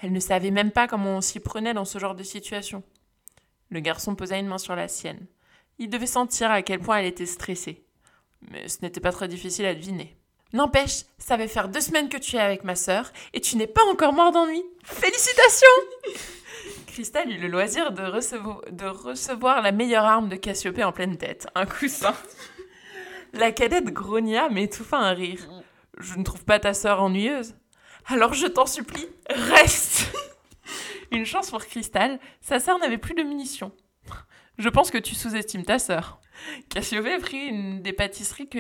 Elle ne savait même pas comment on s'y prenait dans ce genre de situation. Le garçon posa une main sur la sienne. Il devait sentir à quel point elle était stressée. Mais ce n'était pas très difficile à deviner. N'empêche, ça va faire deux semaines que tu es avec ma sœur et tu n'es pas encore mort d'ennui. Félicitations Cristal eut le loisir de, recevo- de recevoir la meilleure arme de Cassiopée en pleine tête, un coussin. La cadette grogna mais étouffa un rire. Je ne trouve pas ta sœur ennuyeuse. Alors je t'en supplie, reste Une chance pour Cristal, sa sœur n'avait plus de munitions. Je pense que tu sous-estimes ta sœur. Cassiopée prit une des pâtisseries que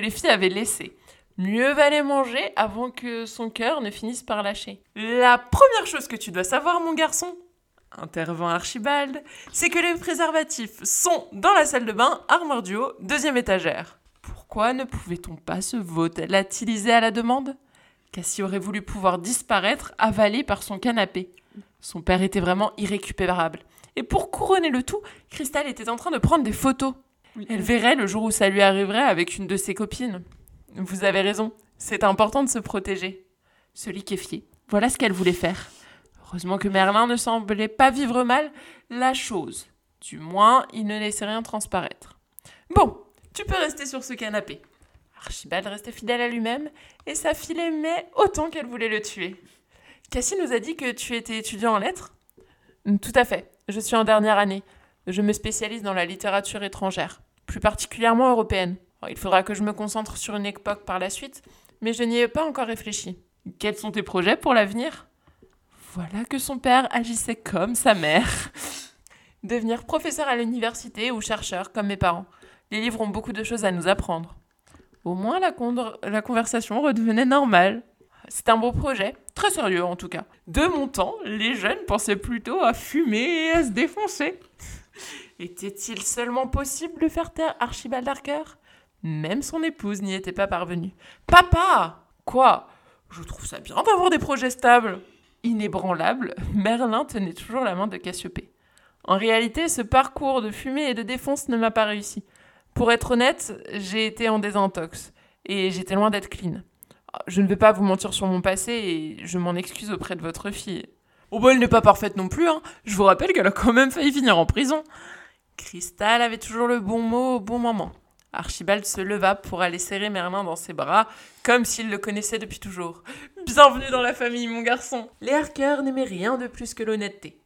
les filles avaient laissées. Mieux valait manger avant que son cœur ne finisse par lâcher. La première chose que tu dois savoir, mon garçon, intervint Archibald, c'est que les préservatifs sont dans la salle de bain, armoire du haut, deuxième étagère. Pourquoi ne pouvait-on pas se volatiliser à la demande? Cassie aurait voulu pouvoir disparaître, avalé par son canapé. Son père était vraiment irrécupérable. Et pour couronner le tout, Cristal était en train de prendre des photos. Elle verrait le jour où ça lui arriverait avec une de ses copines. Vous avez raison, c'est important de se protéger. Se liquéfier, voilà ce qu'elle voulait faire. Heureusement que Merlin ne semblait pas vivre mal la chose. Du moins, il ne laissait rien transparaître. Bon, tu peux rester sur ce canapé. Archibald restait fidèle à lui-même et sa fille aimait autant qu'elle voulait le tuer. Cassie nous a dit que tu étais étudiant en lettres Tout à fait. Je suis en dernière année. Je me spécialise dans la littérature étrangère, plus particulièrement européenne. Il faudra que je me concentre sur une époque par la suite, mais je n'y ai pas encore réfléchi. Quels sont tes projets pour l'avenir? Voilà que son père agissait comme sa mère. Devenir professeur à l'université ou chercheur, comme mes parents. Les livres ont beaucoup de choses à nous apprendre. Au moins, la, conversation redevenait normale. C'est un beau projet, très sérieux en tout cas. De mon temps, les jeunes pensaient plutôt à fumer et à se défoncer. Était-il seulement possible de faire taire Archibald Darker Même son épouse n'y était pas parvenue. Papa Quoi? Je trouve ça bien d'avoir des projets stables. Inébranlable, Merlin tenait toujours la main de Cassiopée. En réalité, ce parcours de fumée et de défonce ne m'a pas réussi. Pour être honnête, j'ai été en désintox et j'étais loin d'être clean. Je ne vais pas vous mentir sur mon passé et je m'en excuse auprès de votre fille. Oh bah elle n'est pas parfaite non plus, hein. Je vous rappelle qu'elle a quand même failli finir en prison. Cristal avait toujours le bon mot au bon moment. Archibald se leva pour aller serrer Merlin dans ses bras, comme s'il le connaissait depuis toujours. Bienvenue dans la famille, mon garçon. Les Harker n'aimaient rien de plus que l'honnêteté.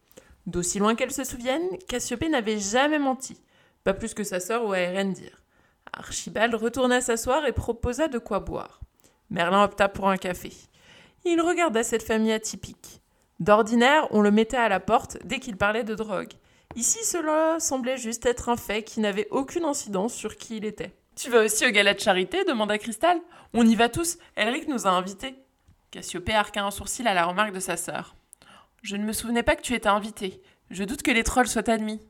D'aussi loin qu'elle se souvienne, Cassiopée n'avait jamais menti pas plus que sa sœur ou à Erendir. Archibald retourna s'asseoir et proposa de quoi boire. Merlin opta pour un café. Il regarda cette famille atypique. D'ordinaire, on le mettait à la porte dès qu'il parlait de drogue. Ici, cela semblait juste être un fait qui n'avait aucune incidence sur qui il était. Tu vas aussi au gala de charité demanda Cristal. On y va tous. Elric nous a invités. Cassiopée arqua un sourcil à la remarque de sa sœur. Je ne me souvenais pas que tu étais invité. Je doute que les trolls soient admis.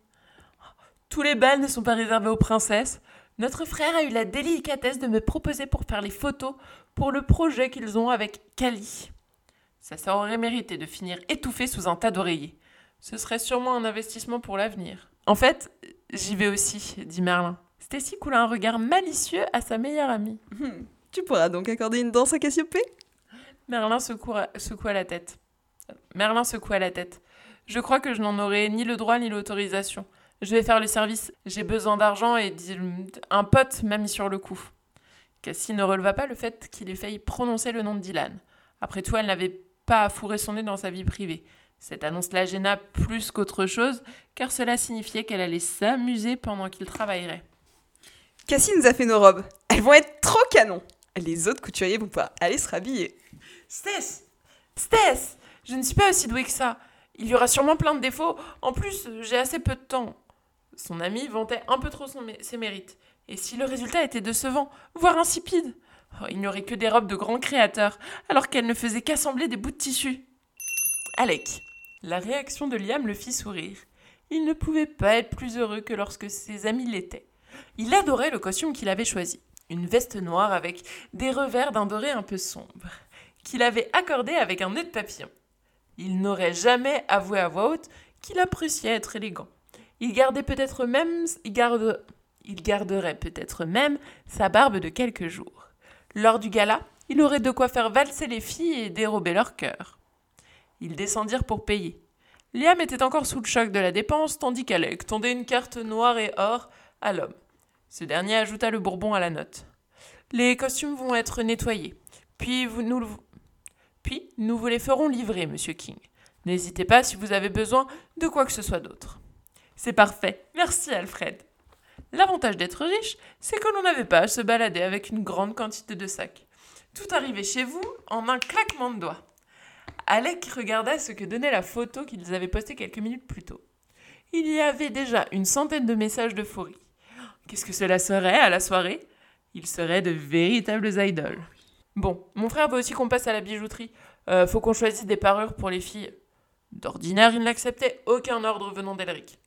Tous les bals ne sont pas réservés aux princesses. Notre frère a eu la délicatesse de me proposer pour faire les photos pour le projet qu'ils ont avec Kali. Ça, ça aurait mérité de finir étouffé sous un tas d'oreillers. Ce serait sûrement un investissement pour l'avenir. En fait, j'y vais aussi, dit Merlin. Stacy coula un regard malicieux à sa meilleure amie. Hmm. Tu pourras donc accorder une danse à Cassiopée? Merlin secoua, secoua la tête. Merlin secoua la tête. Je crois que je n'en aurai ni le droit ni l'autorisation. Je vais faire le service. J'ai besoin d'argent et un pote m'a mis sur le coup. Cassie ne releva pas le fait qu'il ait failli prononcer le nom de Dylan. Après tout, elle n'avait pas à fourrer son nez dans sa vie privée. Cette annonce la gêna plus qu'autre chose, car cela signifiait qu'elle allait s'amuser pendant qu'il travaillerait. Cassie nous a fait nos robes. Elles vont être trop canon. Les autres couturiers vont pas aller se rhabiller. Stess Stess Je ne suis pas aussi douée que ça. Il y aura sûrement plein de défauts. En plus, j'ai assez peu de temps. Son ami vantait un peu trop ses mérites. Et si le résultat était décevant, voire insipide? Oh, Il n'y aurait que des robes de grands créateurs, alors qu'elle ne faisait qu'assembler des bouts de tissu. Alec. La réaction de Liam le fit sourire. Il ne pouvait pas être plus heureux que lorsque ses amis l'étaient. Il adorait le costume qu'il avait choisi. Une veste noire avec des revers d'un doré un peu sombre, qu'il avait accordé avec un nœud de papillon. Il n'aurait jamais avoué à voix haute qu'il appréciait être élégant. Il gardait peut-être même, garde, il garderait peut-être même sa barbe de quelques jours. Lors du gala, il aurait de quoi faire valser les filles et dérober leur cœur. Ils descendirent pour payer. Liam était encore sous le choc de la dépense, tandis qu'Alec tendait une carte noire et or à l'homme. Ce dernier ajouta le bourbon à la note. Les costumes vont être nettoyés. Puis nous vous les ferons livrer, monsieur King. N'hésitez pas si vous avez besoin de quoi que ce soit d'autre. C'est parfait. Merci, Alfred. L'avantage d'être riche, c'est que l'on n'avait pas à se balader avec une grande quantité de sacs. Tout arrivait chez vous en un claquement de doigts. Alec regarda ce que donnait la photo qu'ils avaient postée quelques minutes plus tôt. Il y avait déjà une centaine de messages de Qu'est-ce que cela serait à la soirée? Ils seraient de véritables idoles. Bon, mon frère veut aussi qu'on passe à la bijouterie. Euh, faut qu'on choisisse des parures pour les filles. D'ordinaire, il n'acceptait aucun ordre venant d'Elric.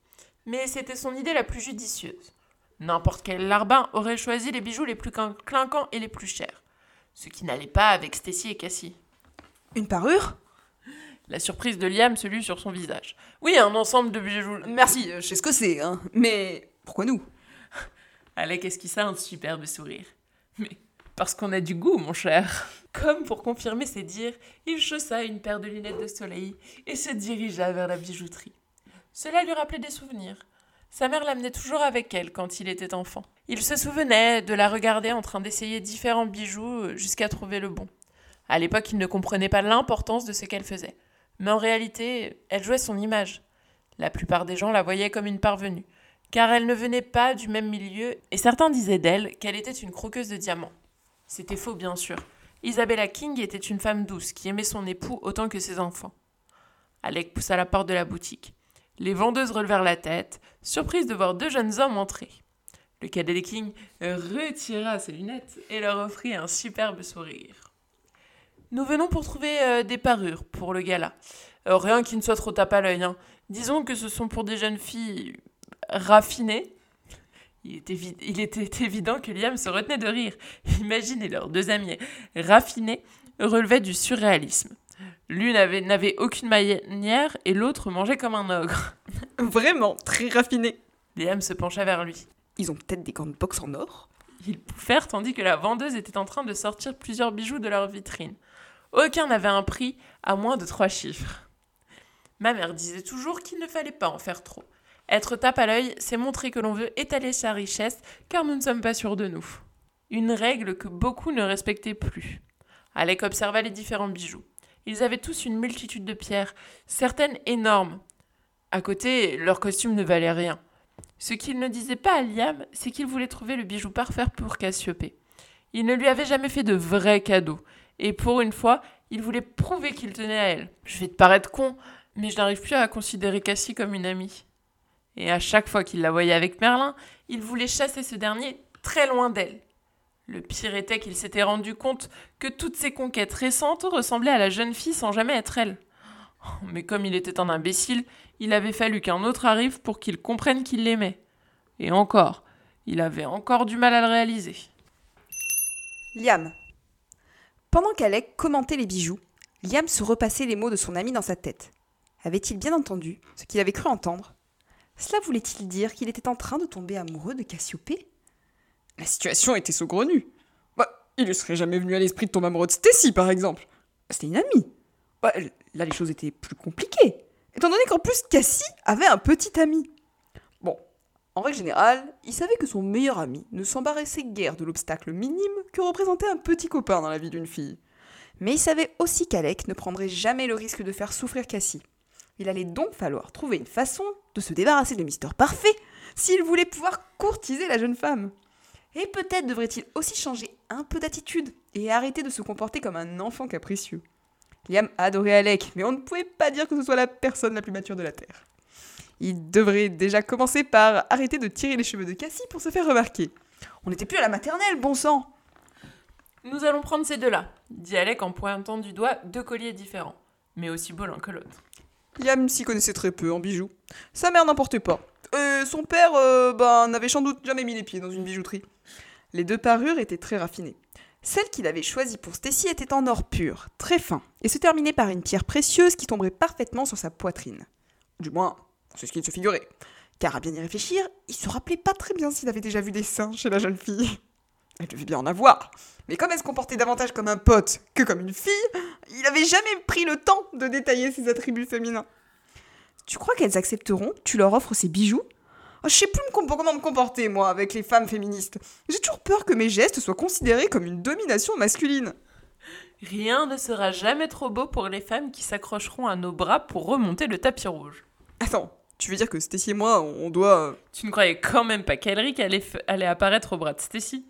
Mais c'était son idée la plus judicieuse. N'importe quel larbin aurait choisi les bijoux les plus clinquants et les plus chers. Ce qui n'allait pas avec Stacy et Cassie. Une parure? La surprise de Liam se lut sur son visage. Oui, un ensemble de bijoux. Merci, je sais ce que c'est, hein. Mais pourquoi nous? Alec esquissa un superbe sourire. Mais parce qu'on a du goût, mon cher. Comme pour confirmer ses dires, il chaussa une paire de lunettes de soleil et se dirigea vers la bijouterie. Cela lui rappelait des souvenirs. Sa mère l'amenait toujours avec elle quand il était enfant. Il se souvenait de la regarder en train d'essayer différents bijoux jusqu'à trouver le bon. À l'époque, il ne comprenait pas l'importance de ce qu'elle faisait. Mais en réalité, elle jouait son image. La plupart des gens la voyaient comme une parvenue, car elle ne venait pas du même milieu, et certains disaient d'elle qu'elle était une croqueuse de diamants. C'était faux, bien sûr. Isabella King était une femme douce qui aimait son époux autant que ses enfants. Alec poussa la porte de la boutique. Les vendeuses relevèrent la tête, surprises de voir deux jeunes hommes entrer. Le cadet King retira ses lunettes et leur offrit un superbe sourire. Nous venons pour trouver euh, des parures pour le gala. Euh, rien qui ne soit trop tape à l'œil. Hein. Disons que ce sont pour des jeunes filles raffinées, il était, évident que Liam se retenait de rire. Imaginez leurs deux amis raffinés relevaient du surréalisme. L'une n'avait aucune manière et l'autre mangeait comme un ogre. Vraiment, très raffiné. Liam se pencha vers lui. Ils ont peut-être des grandes box en or? Ils pouffèrent tandis que la vendeuse était en train de sortir plusieurs bijoux de leur vitrine. Aucun n'avait un prix à moins de trois chiffres. Ma mère disait toujours qu'il ne fallait pas en faire trop. Être tape à l'œil, c'est montrer que l'on veut étaler sa richesse, car nous ne sommes pas sûrs de nous. Une règle que beaucoup ne respectaient plus. Alec observa les différents bijoux. Ils avaient tous une multitude de pierres, certaines énormes. À côté, leurs costumes ne valaient rien. Ce qu'il ne disait pas à Liam, c'est qu'il voulait trouver le bijou parfait pour Cassiopée. Il ne lui avait jamais fait de vrais cadeaux, et pour une fois, il voulait prouver qu'il tenait à elle. Je vais te paraître con, mais je n'arrive plus à considérer Cassie comme une amie et à chaque fois qu'il la voyait avec Merlin, il voulait chasser ce dernier très loin d'elle. Le pire était qu'il s'était rendu compte que toutes ses conquêtes récentes ressemblaient à la jeune fille sans jamais être elle. Mais comme il était un imbécile, il avait fallu qu'un autre arrive pour qu'il comprenne qu'il l'aimait. Et encore, il avait encore du mal à le réaliser. Liam. Pendant qu'Alec commentait les bijoux, Liam se repassait les mots de son ami dans sa tête. Avait-il bien entendu ce qu'il avait cru entendre? Cela voulait-il dire qu'il était en train de tomber amoureux de Cassiopée? La situation était saugrenue. Bah, il ne serait jamais venu à l'esprit de tomber amoureux de Stacy, par exemple. C'était une amie. Bah, là, les choses étaient plus compliquées, étant donné qu'en plus, Cassie avait un petit ami. En règle générale, il savait que son meilleur ami ne s'embarrassait guère de l'obstacle minime que représentait un petit copain dans la vie d'une fille. Mais il savait aussi qu'Alec ne prendrait jamais le risque de faire souffrir Cassie. Il allait donc falloir trouver une façon de se débarrasser de Mister Parfait s'il voulait pouvoir courtiser la jeune femme. Et peut-être devrait-il aussi changer un peu d'attitude et arrêter de se comporter comme un enfant capricieux. Liam adorait Alec, mais on ne pouvait pas dire que ce soit la personne la plus mature de la Terre. Il devrait déjà commencer par arrêter de tirer les cheveux de Cassie pour se faire remarquer. On n'était plus à la maternelle, bon sang Nous allons prendre ces deux-là, dit Alec en pointant du doigt deux colliers différents, mais aussi beaux l'un que l'autre. Liam s'y connaissait très peu en bijoux. Sa mère n'importait pas. Et son père, euh, ben, n'avait sans doute jamais mis les pieds dans une bijouterie. Les deux parures étaient très raffinées. Celle qu'il avait choisie pour Stacy était en or pur, très fin, et se terminait par une pierre précieuse qui tomberait parfaitement sur sa poitrine. Du moins, c'est ce qu'il se figurait. Car à bien y réfléchir, il se rappelait pas très bien s'il avait déjà vu des seins chez la jeune fille. Elle devait bien en avoir. Mais comme elle se comportait davantage comme un pote que comme une fille, il n'avait jamais pris le temps de détailler ses attributs féminins. Tu crois qu'elles accepteront tu leur offres ces bijoux? Oh, Je sais plus comment me comporter, moi, avec les femmes féministes. J'ai toujours peur que mes gestes soient considérés comme une domination masculine. Rien ne sera jamais trop beau pour les femmes qui s'accrocheront à nos bras pour remonter le tapis rouge. Attends, tu veux dire que Stacy et moi, on doit... Euh, tu ne croyais quand même pas qu'Elric allait, allait apparaître au bras de Stacy?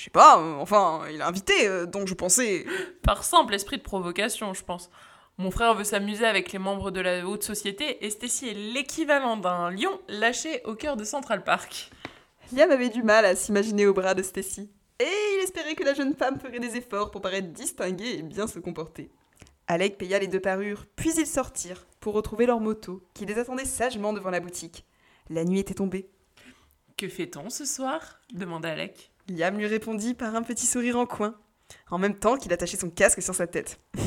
je sais pas, euh, enfin, il a invité, euh, donc je pensais. Par simple esprit de provocation, je pense. Mon frère veut s'amuser avec les membres de la haute société et Stacy est l'équivalent d'un lion lâché au cœur de Central Park. Liam avait du mal à s'imaginer au bras de Stacy. et il espérait que la jeune femme ferait des efforts pour paraître distinguée et bien se comporter. Alec paya les deux parures, puis ils sortirent pour retrouver leur moto, qui les attendait sagement devant la boutique. La nuit était tombée. Que fait-on ce soir? demanda Alec. Liam lui répondit par un petit sourire en coin, en même temps qu'il attachait son casque sur sa tête.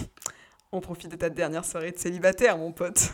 On profite de ta dernière soirée de célibataire, mon pote.